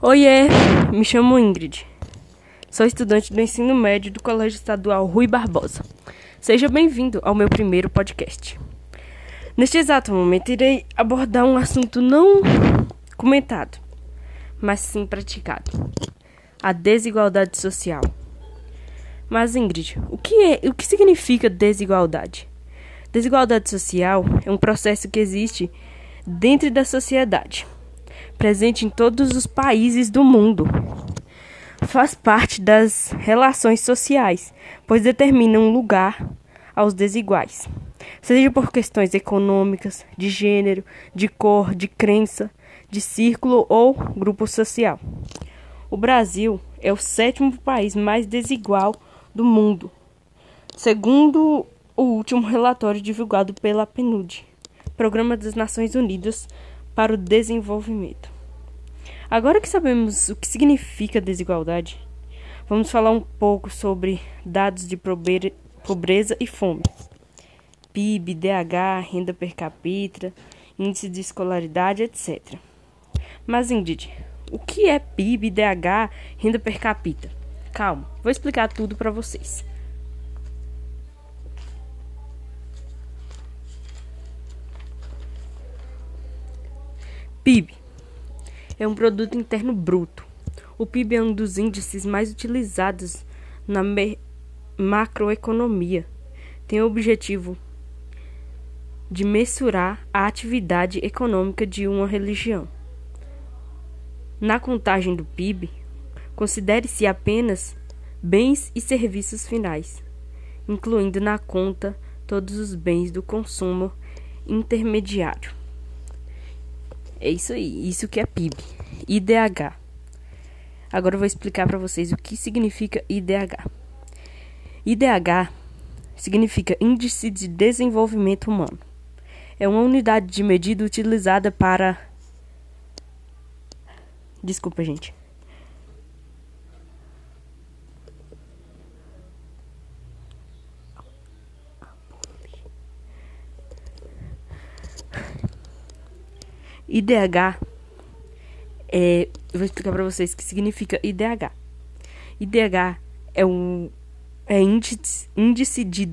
Oiê, me chamo Ingrid. Sou estudante do ensino médio do Colégio Estadual Rui Barbosa. Seja bem-vindo ao meu primeiro podcast. Neste exato momento, irei abordar um assunto não comentado, mas sim praticado: a desigualdade social. Mas, Ingrid, o que é, o que significa desigualdade? Desigualdade social é um processo que existe dentro da sociedade, presente em todos os países do mundo. Faz parte das relações sociais, pois determina um lugar aos desiguais, seja por questões econômicas, de gênero, de cor, de crença, de círculo ou grupo social. O Brasil é o sétimo país mais desigual do mundo, segundo o último relatório divulgado pela PNUD, Programa das Nações Unidas para o Desenvolvimento. Agora que sabemos o que significa desigualdade, vamos falar um pouco sobre dados de pobreza e fome. PIB, DH, renda per capita, índice de escolaridade, etc. Mas, Ingrid, o que é PIB, DH, renda per capita? Calma, vou explicar tudo para vocês. PIB é um produto interno bruto. O PIB é um dos índices mais utilizados na macroeconomia. Tem o objetivo de mensurar a atividade econômica de uma religião. Na contagem do PIB, considere-se apenas bens e serviços finais, incluindo na conta todos os bens do consumo intermediário. É isso aí, isso que é PIB. IDH. Agora eu vou explicar para vocês o que significa IDH. IDH significa Índice de Desenvolvimento Humano. É uma unidade de medida utilizada para. Desculpa, gente. IDH é, eu vou explicar para vocês o que significa IDH. IDH é um é índice, índice de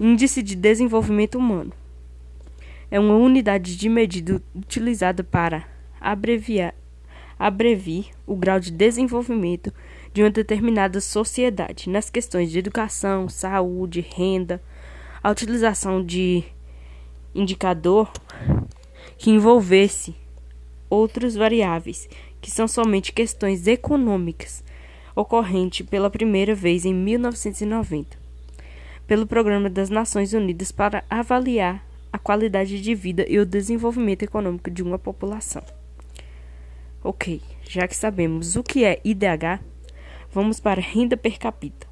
índice de desenvolvimento humano. É uma unidade de medida utilizada para abreviar abrevir o grau de desenvolvimento de uma determinada sociedade nas questões de educação, saúde, renda, a utilização de indicador que envolvesse outras variáveis, que são somente questões econômicas, ocorrente pela primeira vez em 1990, pelo Programa das Nações Unidas para avaliar a qualidade de vida e o desenvolvimento econômico de uma população. Ok, já que sabemos o que é IDH, vamos para renda per capita.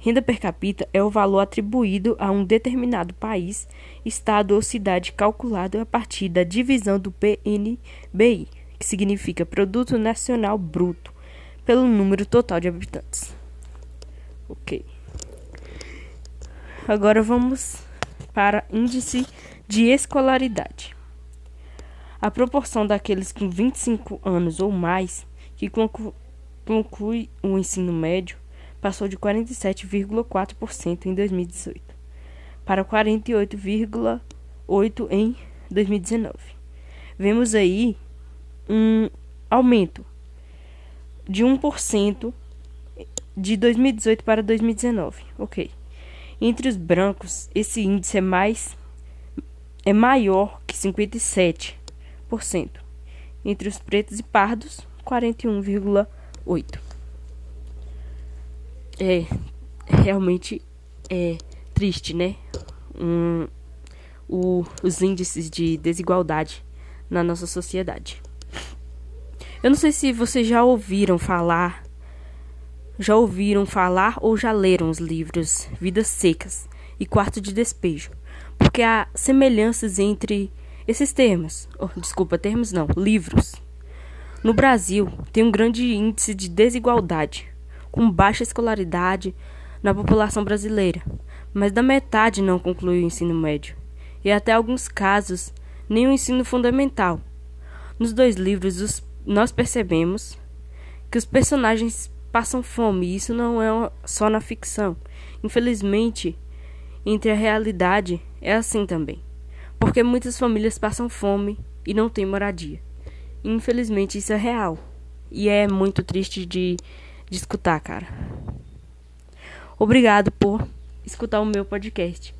Renda per capita é o valor atribuído a um determinado país, estado ou cidade calculado a partir da divisão do PNBI, que significa Produto Nacional Bruto, pelo número total de habitantes. Ok. Agora vamos para índice de escolaridade. A proporção daqueles com 25 anos ou mais que conclui o ensino médio passou de 47,4% em 2018 para 48,8% em 2019. Vemos aí um aumento de 1% de 2018 para 2019. Ok. Entre os brancos, esse índice é mais é maior que 57%. Entre os pretos e pardos, 41,8% é realmente é triste, né? Um, o, os índices de desigualdade na nossa sociedade. Eu não sei se vocês já ouviram falar, já ouviram falar ou já leram os livros Vidas Secas e Quarto de Despejo, porque há semelhanças entre esses termos, oh, desculpa, termos não, livros. No Brasil, tem um grande índice de desigualdade com baixa escolaridade na população brasileira, mas da metade não conclui o ensino médio, e até alguns casos nem o ensino fundamental. Nos dois livros, os, nós percebemos que os personagens passam fome, e isso não é só na ficção. Infelizmente, entre a realidade é assim também. Porque muitas famílias passam fome e não têm moradia. Infelizmente, isso é real. E é muito triste de, de escutar, cara. Obrigado por escutar o meu podcast.